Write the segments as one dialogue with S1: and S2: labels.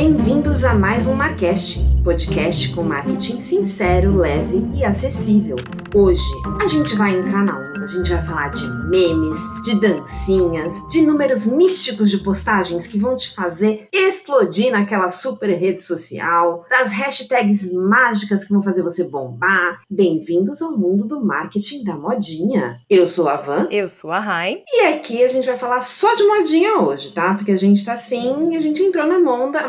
S1: Bem-vindos a mais um Marcast, podcast com marketing sincero, leve e acessível. Hoje a gente vai entrar na onda, a gente vai falar de memes, de dancinhas, de números místicos de postagens que vão te fazer explodir naquela super rede social, das hashtags mágicas que vão fazer você bombar. Bem-vindos ao mundo do marketing da modinha. Eu sou a Van.
S2: Eu sou a Rai.
S1: E aqui a gente vai falar só de modinha hoje, tá? Porque a gente tá assim, a gente entrou na onda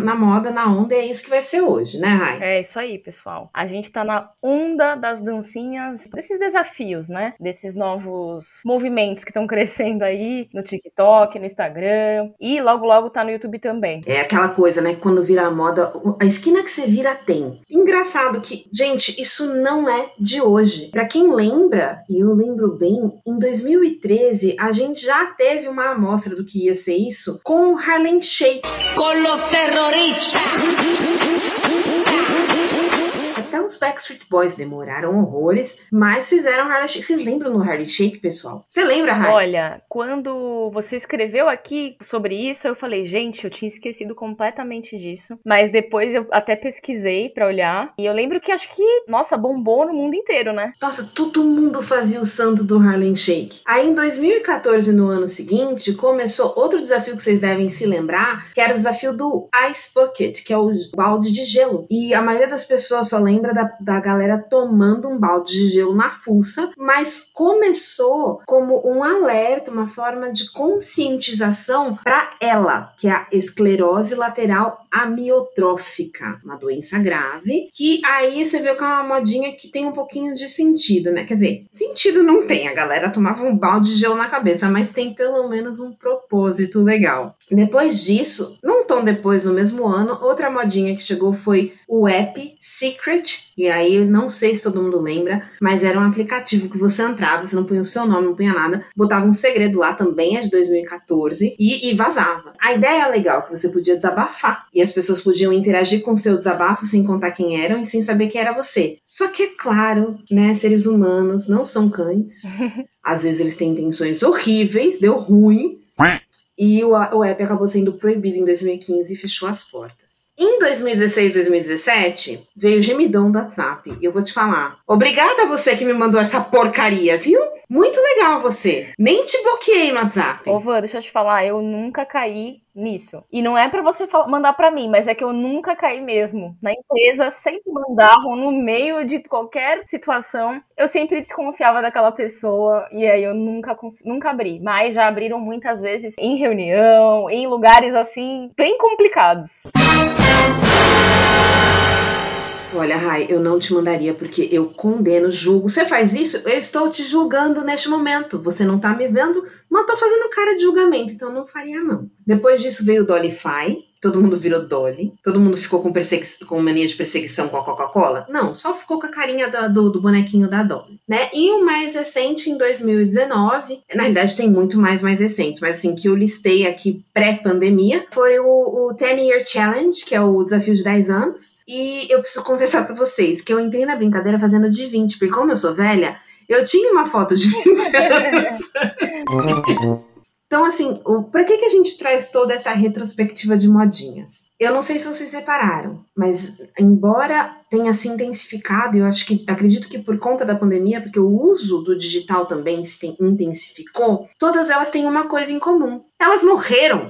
S1: na moda, na onda, é isso que vai ser hoje, né, Rai?
S2: É isso aí, pessoal. A gente tá na onda das dancinhas, desses desafios, né? Desses novos movimentos que estão crescendo aí no TikTok, no Instagram e logo logo tá no YouTube também.
S1: É aquela coisa, né? Quando vira a moda, a esquina que você vira tem. Engraçado que, gente, isso não é de hoje. Para quem lembra, e eu lembro bem, em 2013 a gente já teve uma amostra do que ia ser isso com o Harlem Shake.
S3: Con your
S1: reach. Os Backstreet Boys demoraram horrores, mas fizeram Harlem Shake. Vocês lembram no Harlem Shake, pessoal? Você lembra, Harlem?
S2: Olha, quando você escreveu aqui sobre isso, eu falei, gente, eu tinha esquecido completamente disso. Mas depois eu até pesquisei pra olhar. E eu lembro que acho que, nossa, bombou no mundo inteiro, né?
S1: Nossa, todo mundo fazia o santo do Harlem Shake. Aí em 2014, no ano seguinte, começou outro desafio que vocês devem se lembrar, que era o desafio do Ice Bucket, que é o balde de gelo. E a maioria das pessoas só lembra da, da galera tomando um balde de gelo na fuça, mas começou como um alerta, uma forma de conscientização para ela, que é a esclerose lateral amiotrófica, uma doença grave, que aí você vê que é uma modinha que tem um pouquinho de sentido, né? Quer dizer, sentido não tem, a galera tomava um balde de gelo na cabeça, mas tem pelo menos um propósito legal. Depois disso, não tão depois, no mesmo ano, outra modinha que chegou foi o app Secret, e aí não sei se todo mundo lembra, mas era um aplicativo que você entrava, você não punha o seu nome, não punha nada, botava um segredo lá também, é de 2014, e, e vazava. A ideia é legal, que você podia desabafar, e as pessoas podiam interagir com o seu desabafo sem contar quem eram e sem saber que era você. Só que é claro, né, seres humanos não são cães, às vezes eles têm intenções horríveis, deu ruim, e o, o app acabou sendo proibido em 2015 e fechou as portas. Em 2016, 2017, veio o gemidão do WhatsApp. E eu vou te falar. Obrigada a você que me mandou essa porcaria, viu? Muito legal você. Nem te bloqueei no WhatsApp.
S2: Ô, Van, deixa eu te falar, eu nunca caí nisso. E não é para você mandar para mim, mas é que eu nunca caí mesmo. Na empresa sempre mandavam no meio de qualquer situação. Eu sempre desconfiava daquela pessoa e aí eu nunca nunca abri, mas já abriram muitas vezes em reunião, em lugares assim bem complicados.
S1: Olha, Rai, eu não te mandaria porque eu condeno, julgo. Você faz isso? Eu estou te julgando neste momento. Você não tá me vendo, mas tô fazendo cara de julgamento, então não faria não. Depois disso veio o Dollyfy, todo mundo virou Dolly, todo mundo ficou com, com mania de perseguição com a Coca-Cola? Não, só ficou com a carinha do, do, do, bonequinho da Dolly, né? E o mais recente, em 2019, na verdade tem muito mais mais recentes, mas assim, que eu listei aqui pré-pandemia, foi o, o 10 Year Challenge, que é o desafio de 10 anos, e eu preciso confessar para vocês que eu entrei na brincadeira fazendo de 20, porque como eu sou velha, eu tinha uma foto de 20 anos. Então, assim, para que, que a gente traz toda essa retrospectiva de modinhas? Eu não sei se vocês repararam, mas embora tenha se intensificado, eu acho que acredito que por conta da pandemia, porque o uso do digital também se intensificou, todas elas têm uma coisa em comum: elas morreram.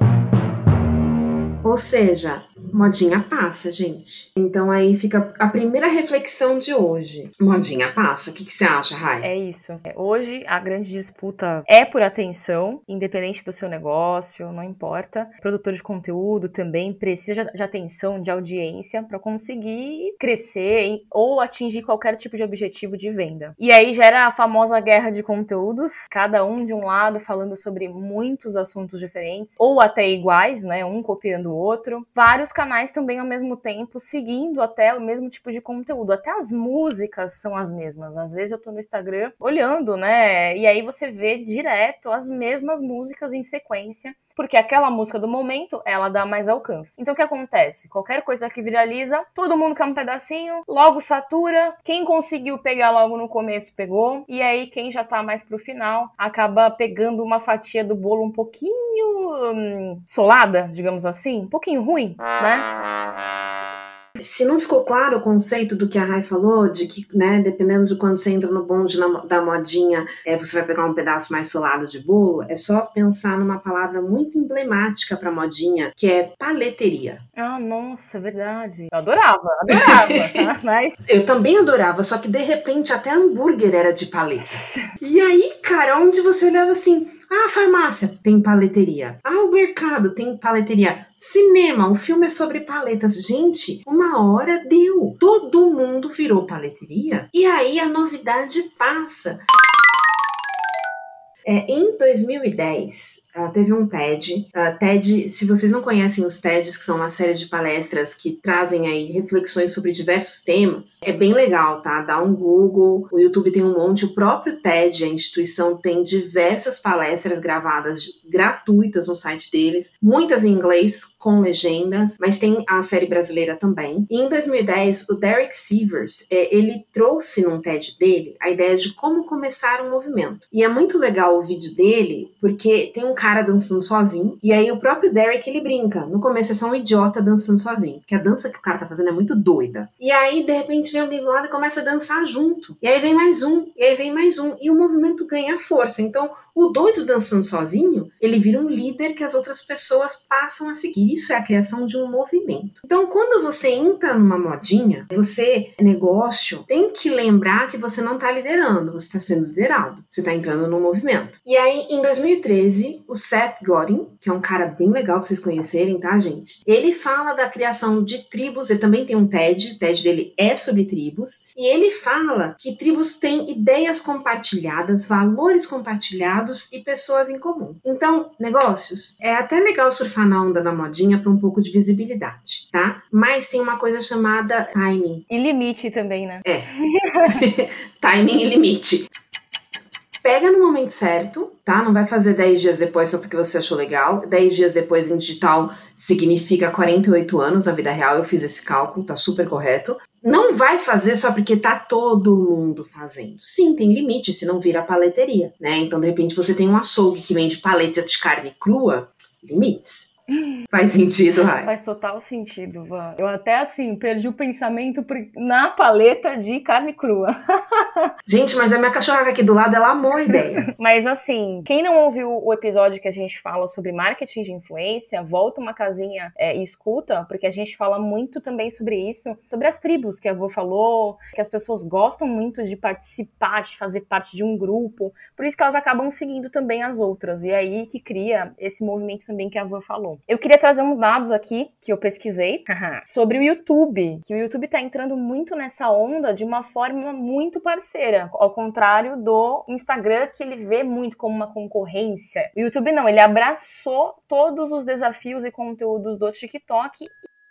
S1: Ou seja, modinha passa, gente. Então aí fica a primeira reflexão de hoje. Modinha passa. O que, que você acha, Rai?
S2: É isso. É, hoje a grande disputa é por atenção, independente do seu negócio, não importa. O produtor de conteúdo também precisa de atenção, de audiência para conseguir crescer ou atingir qualquer tipo de objetivo de venda. E aí gera a famosa guerra de conteúdos, cada um de um lado falando sobre muitos assuntos diferentes ou até iguais, né? Um copiando o outro. Vários canais também ao mesmo tempo, seguindo até o mesmo tipo de conteúdo. Até as músicas são as mesmas. Às vezes eu tô no Instagram olhando, né? E aí você vê direto as mesmas músicas em sequência porque aquela música do momento, ela dá mais alcance. Então o que acontece? Qualquer coisa que viraliza, todo mundo quer um pedacinho, logo satura, quem conseguiu pegar logo no começo pegou, e aí quem já tá mais pro final acaba pegando uma fatia do bolo um pouquinho hum, solada, digamos assim, um pouquinho ruim, né?
S1: Se não ficou claro o conceito do que a Rai falou, de que, né, dependendo de quando você entra no bonde da modinha, é, você vai pegar um pedaço mais solado de bolo, é só pensar numa palavra muito emblemática para modinha, que é paleteria.
S2: Ah, nossa, é verdade. Eu adorava, adorava, tá? Mas...
S1: Eu também adorava, só que de repente até hambúrguer era de paleta. E aí, cara, onde você olhava assim, ah, a farmácia tem paleteria. Ah, o mercado tem paleteria. Cinema, o filme é sobre paletas. Gente, uma hora deu. Todo mundo virou paleteria. E aí a novidade passa. É, em 2010, Teve um TED. Uh, TED, se vocês não conhecem os TEDs, que são uma série de palestras que trazem aí reflexões sobre diversos temas, é bem legal, tá? Dá um Google, o YouTube tem um monte, o próprio TED, a instituição, tem diversas palestras gravadas gratuitas no site deles, muitas em inglês com legendas, mas tem a série brasileira também. E em 2010, o Derek Sivers, é, ele trouxe num TED dele a ideia de como começar um movimento. E é muito legal o vídeo dele, porque tem um cara dançando sozinho. E aí o próprio Derek ele brinca. No começo é só um idiota dançando sozinho. Porque a dança que o cara tá fazendo é muito doida. E aí, de repente, vem alguém do lado e começa a dançar junto. E aí vem mais um, e aí vem mais um. E o movimento ganha força. Então, o doido dançando sozinho, ele vira um líder que as outras pessoas passam a seguir. Isso é a criação de um movimento. Então, quando você entra numa modinha, você, negócio, tem que lembrar que você não tá liderando, você está sendo liderado. Você está entrando no movimento. E aí, em 2013, o Seth Godin, que é um cara bem legal pra vocês conhecerem, tá, gente? Ele fala da criação de tribos, ele também tem um TED, o TED dele é sobre tribos, e ele fala que tribos têm ideias compartilhadas, valores compartilhados e pessoas em comum. Então, negócios, é até legal surfar na onda da modinha para um pouco de visibilidade, tá? Mas tem uma coisa chamada timing.
S2: E limite também, né?
S1: É. timing e limite pega no momento certo, tá? Não vai fazer 10 dias depois só porque você achou legal. 10 dias depois em digital significa 48 anos na vida real. Eu fiz esse cálculo, tá super correto. Não vai fazer só porque tá todo mundo fazendo. Sim, tem limite, se não vira paleteria, né? Então, de repente, você tem um açougue que vende paleta de carne crua, limites. Faz sentido, Rai?
S2: Faz total sentido, Van. Eu até, assim, perdi o pensamento na paleta de carne crua.
S1: gente, mas a minha cachorra aqui do lado, ela amou a ideia.
S2: mas, assim, quem não ouviu o episódio que a gente fala sobre marketing de influência, volta uma casinha é, e escuta, porque a gente fala muito também sobre isso, sobre as tribos que a avó falou, que as pessoas gostam muito de participar, de fazer parte de um grupo, por isso que elas acabam seguindo também as outras. E é aí que cria esse movimento também que a avó falou. Eu queria trazer uns dados aqui que eu pesquisei sobre o YouTube, que o YouTube está entrando muito nessa onda de uma forma muito parceira, ao contrário do Instagram que ele vê muito como uma concorrência. O YouTube não, ele abraçou todos os desafios e conteúdos do TikTok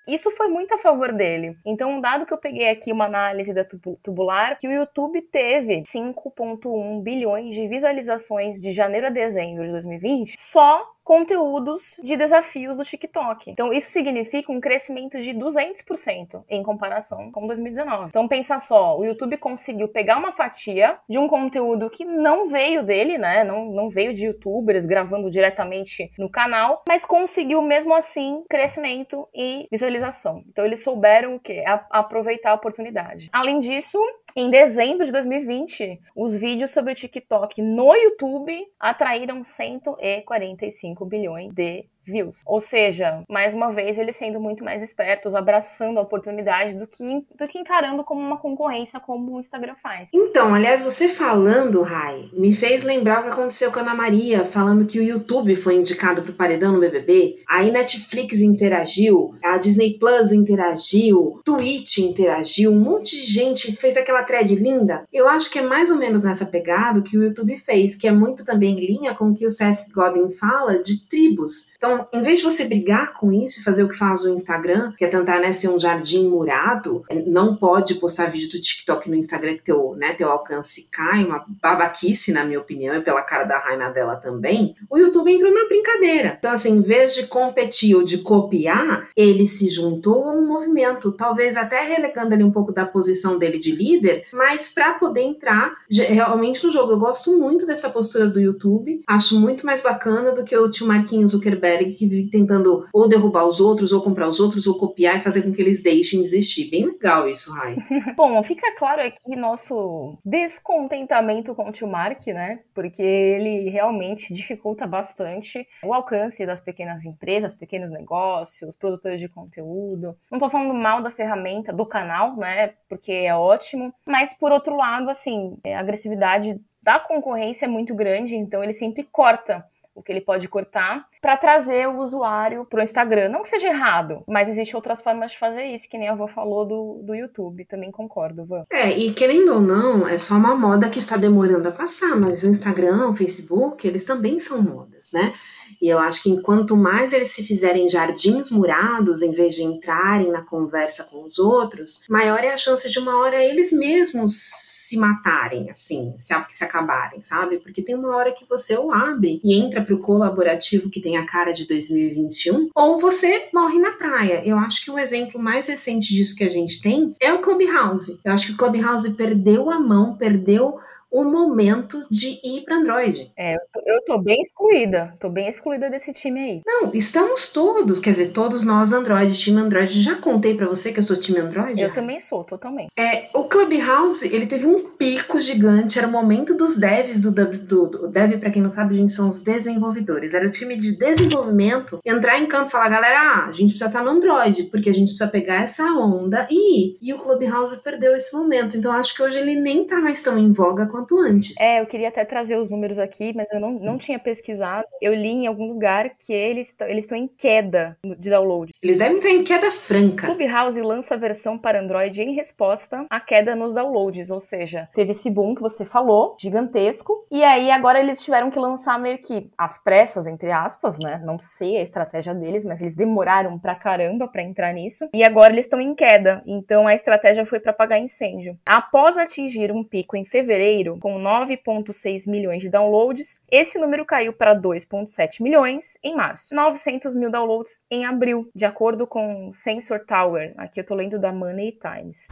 S2: isso foi muito a favor dele. Então, um dado que eu peguei aqui, uma análise da tubular, que o YouTube teve 5,1 bilhões de visualizações de janeiro a dezembro de 2020 só conteúdos de desafios do TikTok. Então, isso significa um crescimento de 200% em comparação com 2019. Então, pensa só, o YouTube conseguiu pegar uma fatia de um conteúdo que não veio dele, né? Não, não veio de youtubers gravando diretamente no canal, mas conseguiu mesmo assim crescimento e visualização. Então, eles souberam o quê? A aproveitar a oportunidade. Além disso, em dezembro de 2020, os vídeos sobre o TikTok no YouTube atraíram 145 bilhões de views. Ou seja, mais uma vez, eles sendo muito mais espertos, abraçando a oportunidade do que, do que encarando como uma concorrência, como o Instagram faz.
S1: Então, aliás, você falando, Rai, me fez lembrar o que aconteceu com a Ana Maria, falando que o YouTube foi indicado pro paredão no BBB, aí Netflix interagiu, a Disney Plus interagiu, Twitch interagiu, um monte de gente fez aquela thread linda. Eu acho que é mais ou menos nessa pegada que o YouTube fez, que é muito também em linha com o que o Seth Godin fala de tribos. Então, Então, em vez de você brigar com isso e fazer o que faz o Instagram, que é tentar né, ser um jardim murado, não pode postar vídeo do TikTok no Instagram que teu, né, teu alcance cai, uma babaquice, na minha opinião, e pela cara da Raina dela também, o YouTube entrou na brincadeira. Então, assim, em vez de competir ou de copiar, ele se juntou a um movimento, talvez até relegando ali um pouco da posição dele de líder, mas para poder entrar realmente no jogo. Eu gosto muito dessa postura do YouTube, acho muito mais bacana do que o tio Marquinhos Zuckerberg que vive tentando ou derrubar os outros, ou comprar os outros, ou copiar e fazer com que eles deixem de existir. Bem legal isso, Rai.
S2: Bom, fica claro aqui nosso descontentamento com o tio Mark, né? Porque ele realmente dificulta bastante o alcance das pequenas empresas, pequenos negócios, produtores de conteúdo. Não tô falando mal da ferramenta, do canal, né? Porque é ótimo. Mas, por outro lado, assim, a agressividade da concorrência é muito grande, então ele sempre corta o que ele pode cortar para trazer o usuário para o Instagram. Não que seja errado, mas existem outras formas de fazer isso, que nem a avó falou do, do YouTube. Também concordo, Van.
S1: É, e querendo ou não, é só uma moda que está demorando a passar, mas o Instagram, o Facebook, eles também são modas, né? E eu acho que enquanto mais eles se fizerem jardins murados, em vez de entrarem na conversa com os outros, maior é a chance de uma hora eles mesmos se matarem, assim, se, se acabarem, sabe? Porque tem uma hora que você ou abre e entra para o colaborativo que tem a cara de 2021, ou você morre na praia. Eu acho que o exemplo mais recente disso que a gente tem é o Clubhouse. Eu acho que o Clubhouse perdeu a mão, perdeu o momento de ir para Android.
S2: É, eu tô bem excluída, tô bem excluída desse time aí.
S1: Não, estamos todos, quer dizer, todos nós Android, time Android. Já contei para você que eu sou time Android?
S2: Eu também sou, totalmente.
S1: É, o Clubhouse, ele teve um pico gigante, era o momento dos devs do, do, do dev, para quem não sabe, a gente são os desenvolvedores. Era o time de desenvolvimento entrar em campo e falar, galera, ah, a gente precisa estar no Android, porque a gente precisa pegar essa onda e ir. E o Clubhouse perdeu esse momento. Então acho que hoje ele nem tá mais tão em voga quanto quanto antes.
S2: É, eu queria até trazer os números aqui, mas eu não, não tinha pesquisado. Eu li em algum lugar que eles eles estão em queda de download.
S1: Eles devem estar em queda franca.
S2: Clubhouse lança a versão para Android em resposta à queda nos downloads, ou seja, teve esse boom que você falou, gigantesco, e aí agora eles tiveram que lançar meio que às pressas, entre aspas, né? Não sei a estratégia deles, mas eles demoraram pra caramba para entrar nisso, e agora eles estão em queda. Então a estratégia foi para apagar incêndio. Após atingir um pico em fevereiro, com 9,6 milhões de downloads, esse número caiu para 2,7 milhões em março. 900 mil downloads em abril, de acordo com Sensor Tower. Aqui eu tô lendo da Money Times.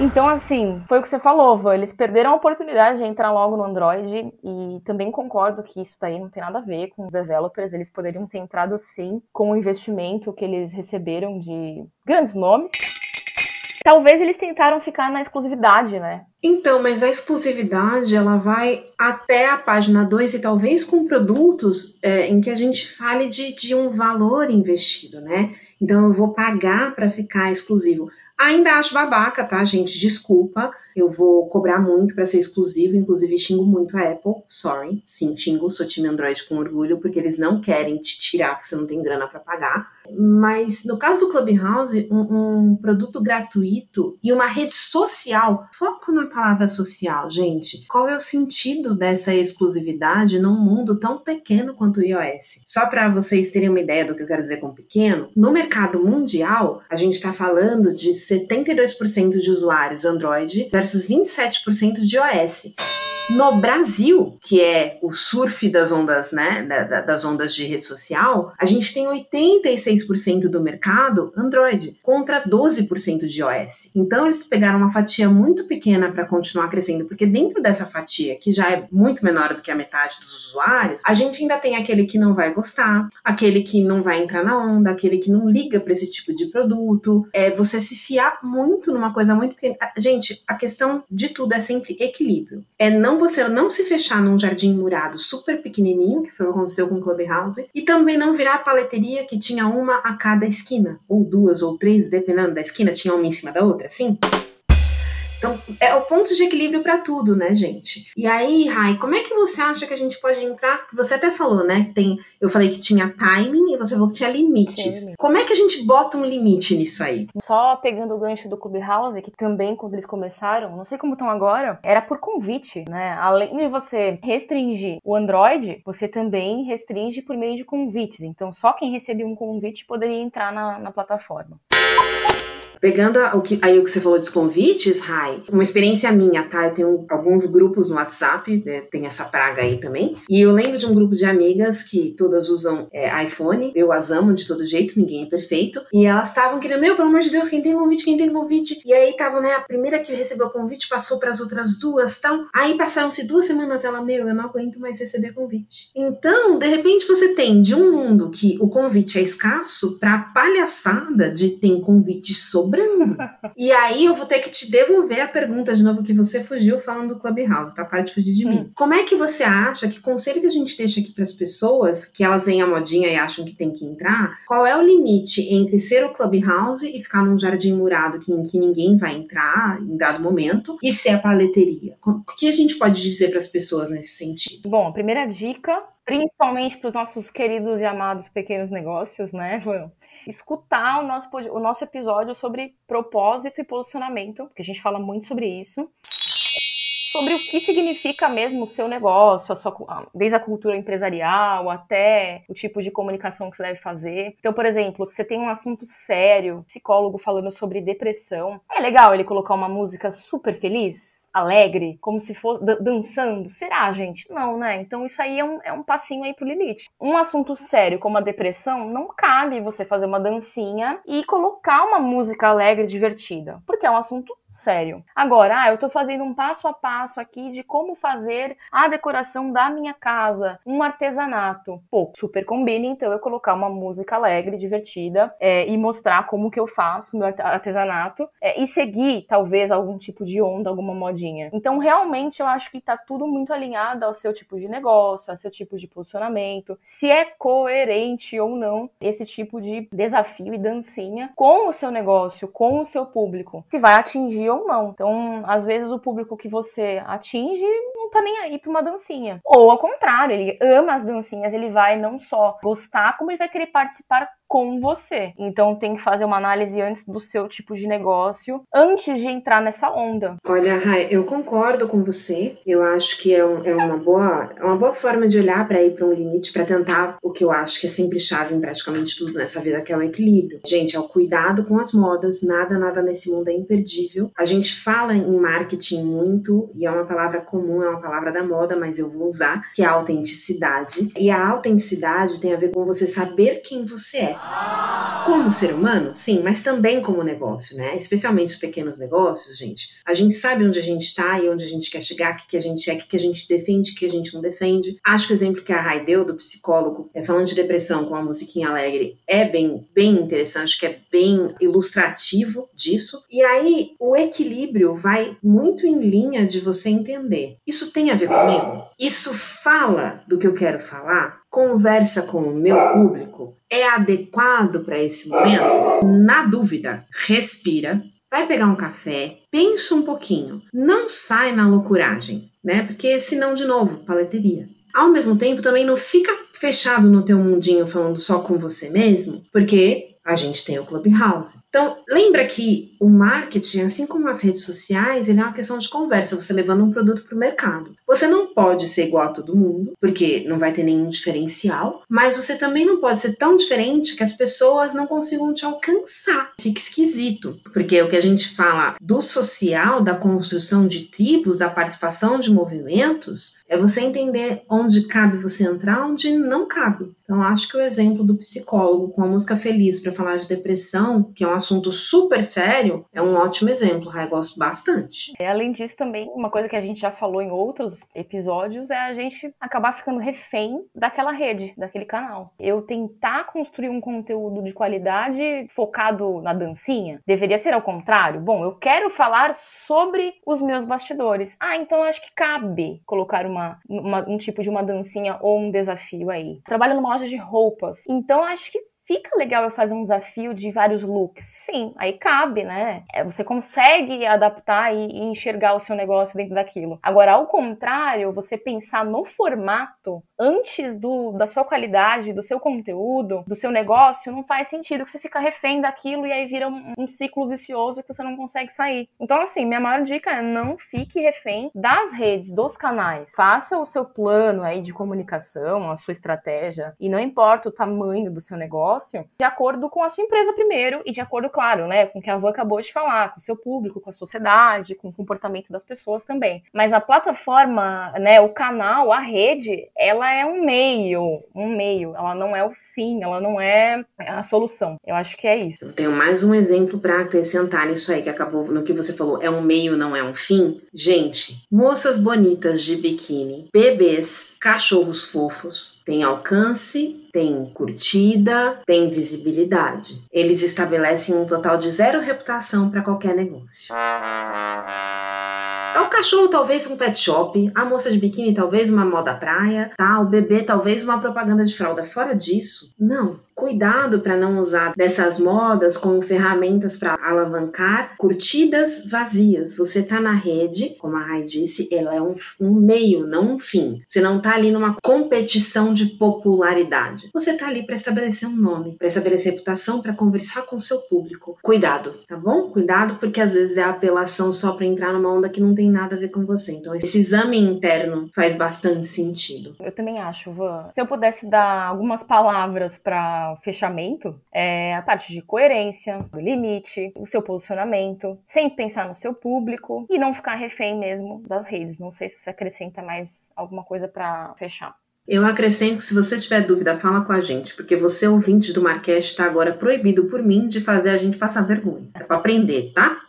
S2: Então, assim, foi o que você falou, Van. Eles perderam a oportunidade de entrar logo no Android e também concordo que isso daí não tem nada a ver com os developers. Eles poderiam ter entrado sim com o investimento que eles receberam de grandes nomes. Talvez eles tentaram ficar na exclusividade, né?
S1: Então, mas a exclusividade ela vai até a página 2 e talvez com produtos é, em que a gente fale de, de um valor investido, né? Então eu vou pagar para ficar exclusivo. Ainda acho babaca, tá, gente? Desculpa. Eu vou cobrar muito para ser exclusivo. Inclusive, xingo muito a Apple. Sorry. Sim, xingo. Sou time Android com orgulho, porque eles não querem te tirar, porque você não tem grana para pagar. Mas no caso do Clubhouse, um, um produto gratuito e uma rede social. Foco na palavra social, gente. Qual é o sentido dessa exclusividade num mundo tão pequeno quanto o iOS? Só para vocês terem uma ideia do que eu quero dizer com pequeno, no mercado mundial, a gente está falando de 72% de usuários Android versus 27% de iOS. No Brasil, que é o surf das ondas, né, das ondas de rede social, a gente tem 86% do mercado Android contra 12% de iOS. Então eles pegaram uma fatia muito pequena para continuar crescendo, porque dentro dessa fatia, que já é muito menor do que a metade dos usuários, a gente ainda tem aquele que não vai gostar, aquele que não vai entrar na onda, aquele que não liga para esse tipo de produto. É você se fiar muito numa coisa muito pequena. Gente, a questão de tudo é sempre equilíbrio. É não você não se fechar num jardim murado super pequenininho, que foi o que aconteceu com o Clubhouse, e também não virar a paleteria que tinha uma a cada esquina, ou duas ou três, dependendo da esquina, tinha uma em cima da outra, assim. Então, é o ponto de equilíbrio para tudo, né, gente? E aí, Rai, como é que você acha que a gente pode entrar? Você até falou, né? Tem, eu falei que tinha timing e você falou que tinha limites. Sim. Como é que a gente bota um limite nisso aí?
S2: Só pegando o gancho do Clubhouse, que também quando eles começaram, não sei como estão agora, era por convite, né? Além de você restringir o Android, você também restringe por meio de convites. Então, só quem recebia um convite poderia entrar na, na plataforma.
S1: Pegando o que, aí o que você falou dos convites, Rai, uma experiência minha, tá? Eu tenho alguns grupos no WhatsApp, né? Tem essa praga aí também. E eu lembro de um grupo de amigas que todas usam é, iPhone. Eu as amo de todo jeito, ninguém é perfeito. E elas estavam querendo, meu, pelo amor de Deus, quem tem convite, quem tem convite. E aí tava, né? A primeira que recebeu o convite passou para as outras duas tal. Aí passaram-se duas semanas, ela, meu, eu não aguento mais receber convite. Então, de repente, você tem de um mundo que o convite é escasso pra palhaçada de tem convite sobre sobrando. e aí eu vou ter que te devolver a pergunta de novo que você fugiu falando do Clubhouse, tá? Para de fugir de hum. mim. Como é que você acha que conselho que a gente deixa aqui para as pessoas, que elas veem a modinha e acham que tem que entrar, qual é o limite entre ser o Clubhouse e ficar num jardim murado que, em que ninguém vai entrar em dado momento e ser a paleteria? O que a gente pode dizer para as pessoas nesse sentido?
S2: Bom, a primeira dica principalmente para os nossos queridos e amados pequenos negócios, né? Escutar o nosso, o nosso episódio sobre propósito e posicionamento, porque a gente fala muito sobre isso. Sobre o que significa mesmo o seu negócio, a sua, desde a cultura empresarial até o tipo de comunicação que você deve fazer. Então, por exemplo, se você tem um assunto sério, psicólogo falando sobre depressão, é legal ele colocar uma música super feliz? alegre, como se fosse dançando? Será, gente? Não, né? Então isso aí é um, é um passinho aí pro limite. Um assunto sério como a depressão, não cabe você fazer uma dancinha e colocar uma música alegre divertida, porque é um assunto sério. Agora, ah, eu tô fazendo um passo a passo aqui de como fazer a decoração da minha casa, um artesanato. Pô, super combina então eu colocar uma música alegre, divertida é, e mostrar como que eu faço meu artesanato é, e seguir talvez algum tipo de onda, alguma modinha. Então, realmente eu acho que tá tudo muito alinhado ao seu tipo de negócio, ao seu tipo de posicionamento, se é coerente ou não esse tipo de desafio e dancinha com o seu negócio, com o seu público, se vai atingir ou não. Então, às vezes o público que você atinge não tá nem aí pra uma dancinha. Ou ao contrário, ele ama as dancinhas, ele vai não só gostar, como ele vai querer participar com você. Então tem que fazer uma análise antes do seu tipo de negócio, antes de entrar nessa onda.
S1: Olha, Rai, eu concordo com você. Eu acho que é, um, é uma, boa, é uma boa forma de olhar para ir para um limite, para tentar o que eu acho que é sempre chave em praticamente tudo nessa vida, que é o equilíbrio. Gente, é o cuidado com as modas. Nada, nada nesse mundo é imperdível. A gente fala em marketing muito, e é uma palavra comum, é uma palavra da moda, mas eu vou usar, que é a autenticidade. E a autenticidade tem a ver com você saber quem você é. Como ser humano, sim, mas também como negócio, né? Especialmente os pequenos negócios, gente. A gente sabe onde a gente está e onde a gente quer chegar, o que, que a gente é, o que, que a gente defende, o que a gente não defende. Acho que o exemplo que a Rai deu do psicólogo, é, falando de depressão com a musiquinha alegre, é bem, bem interessante, que é bem ilustrativo disso. E aí, o equilíbrio vai muito em linha de você entender. Isso tem a ver comigo? Isso fala do que eu quero falar? Conversa com o meu público é adequado para esse momento? Na dúvida, respira, vai pegar um café, pensa um pouquinho, não sai na loucuragem, né? Porque senão, de novo, paleteria. Ao mesmo tempo, também não fica fechado no teu mundinho falando só com você mesmo, porque a gente tem o Clubhouse. Então, lembra que o marketing, assim como as redes sociais, ele é uma questão de conversa, você levando um produto para o mercado. Você não pode ser igual a todo mundo, porque não vai ter nenhum diferencial, mas você também não pode ser tão diferente que as pessoas não consigam te alcançar. Fica esquisito, porque o que a gente fala do social, da construção de tribos, da participação de movimentos, é você entender onde cabe você entrar, onde não cabe. Então, acho que o exemplo do psicólogo com a música feliz para falar de depressão, que é um assunto super sério, é um ótimo exemplo. Eu gosto bastante.
S2: É, além disso, também, uma coisa que a gente já falou em outros episódios é a gente acabar ficando refém daquela rede, daquele canal. Eu tentar construir um conteúdo de qualidade focado na dancinha, deveria ser ao contrário. Bom, eu quero falar sobre os meus bastidores. Ah, então acho que cabe colocar uma, uma um tipo de uma dancinha ou um desafio aí. Trabalho numa loja de roupas, então acho que Fica legal eu fazer um desafio de vários looks? Sim, aí cabe, né? É, você consegue adaptar e, enxergar o seu negócio dentro daquilo. Agora, ao contrário, você pensar no formato antes do, da sua qualidade, do seu conteúdo, do seu negócio, não faz sentido que você fica refém daquilo e aí vira um, um ciclo vicioso que você não consegue sair. Então, assim, minha maior dica é não fique refém das redes, dos canais. Faça o seu plano aí de comunicação, a sua estratégia, e não importa o tamanho do seu negócio, de acordo com a sua empresa primeiro e de acordo, claro, né, com o que a Van acabou de falar, com o seu público, com a sociedade, com o comportamento das pessoas também. Mas a plataforma, né, o canal, a rede, ela é um meio, um meio, ela não é o fim, ela não é a solução. Eu acho que é isso.
S1: Eu tenho mais um exemplo para acrescentar nisso aí que acabou no que você falou. É um meio, não é um fim. Gente, moças bonitas de biquíni, bebês, cachorros fofos, tem alcance, tem curtida, tem visibilidade. Eles estabelecem um total de zero reputação para qualquer negócio. É o cachorro talvez um pet shop, a moça de biquíni talvez uma moda praia, tá? O bebê talvez uma propaganda de fralda. Fora disso, não. Cuidado para não usar dessas modas como ferramentas para alavancar curtidas vazias. Você está na rede, como a Rai disse, ela é um, um, meio, não um fim. Você não está ali numa competição de popularidade. Você está ali para estabelecer um nome, para estabelecer reputação, para conversar com o seu público. Cuidado, tá bom? Cuidado, porque às vezes é apelação só para entrar numa onda que não tem nada a ver com você. Então, esse exame interno faz bastante sentido.
S2: Eu também acho, Van. Se eu pudesse dar algumas palavras para fechamento é a parte de coerência, o limite, o seu posicionamento, sempre pensar no seu público e não ficar refém mesmo das redes. Não sei se você acrescenta mais alguma coisa para fechar.
S1: Eu acrescento, se você tiver dúvida, fala com a gente, porque você, ouvinte do Marquês, está agora proibido por mim de fazer a gente passar vergonha. É para aprender, tá?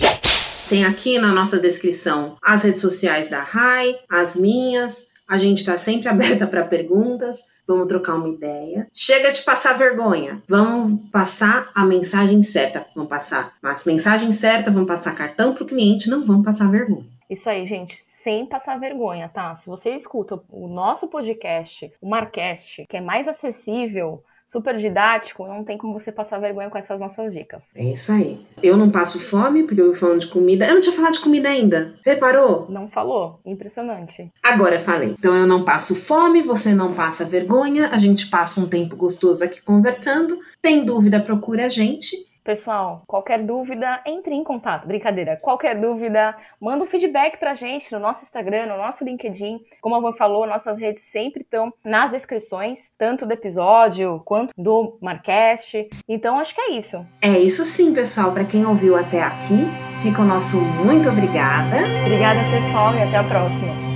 S1: Tem aqui na nossa descrição as redes sociais da RAI, as minhas, a gente está sempre aberta para perguntas. Vamos trocar uma ideia. Chega de passar vergonha. Vamos passar a mensagem certa. Vamos passar a mensagem certa, vamos passar cartão para o cliente, não vamos passar vergonha.
S2: Isso aí, gente, sem passar vergonha, tá? Se você escuta o nosso podcast, o Marcast, que é mais acessível super didático, não tem como você passar vergonha com essas nossas dicas.
S1: É isso aí. Eu não passo fome, porque eu vou falando de comida. Eu não tinha falado de comida ainda. Você parou?
S2: Não falou. Impressionante.
S1: Agora falei. Então eu não passo fome, você não passa vergonha, a gente passa um tempo gostoso aqui conversando. Tem dúvida, procura a gente.
S2: Pessoal, qualquer dúvida, entre em contato. Brincadeira. Qualquer dúvida, manda um feedback pra gente no nosso Instagram, no nosso LinkedIn. Como a Van falou, nossas redes sempre estão nas descrições, tanto do episódio quanto do Marcast. Então, acho que é isso.
S1: É isso sim, pessoal. Para quem ouviu até aqui, fica o nosso muito obrigada.
S2: Obrigada, pessoal, e até a próxima.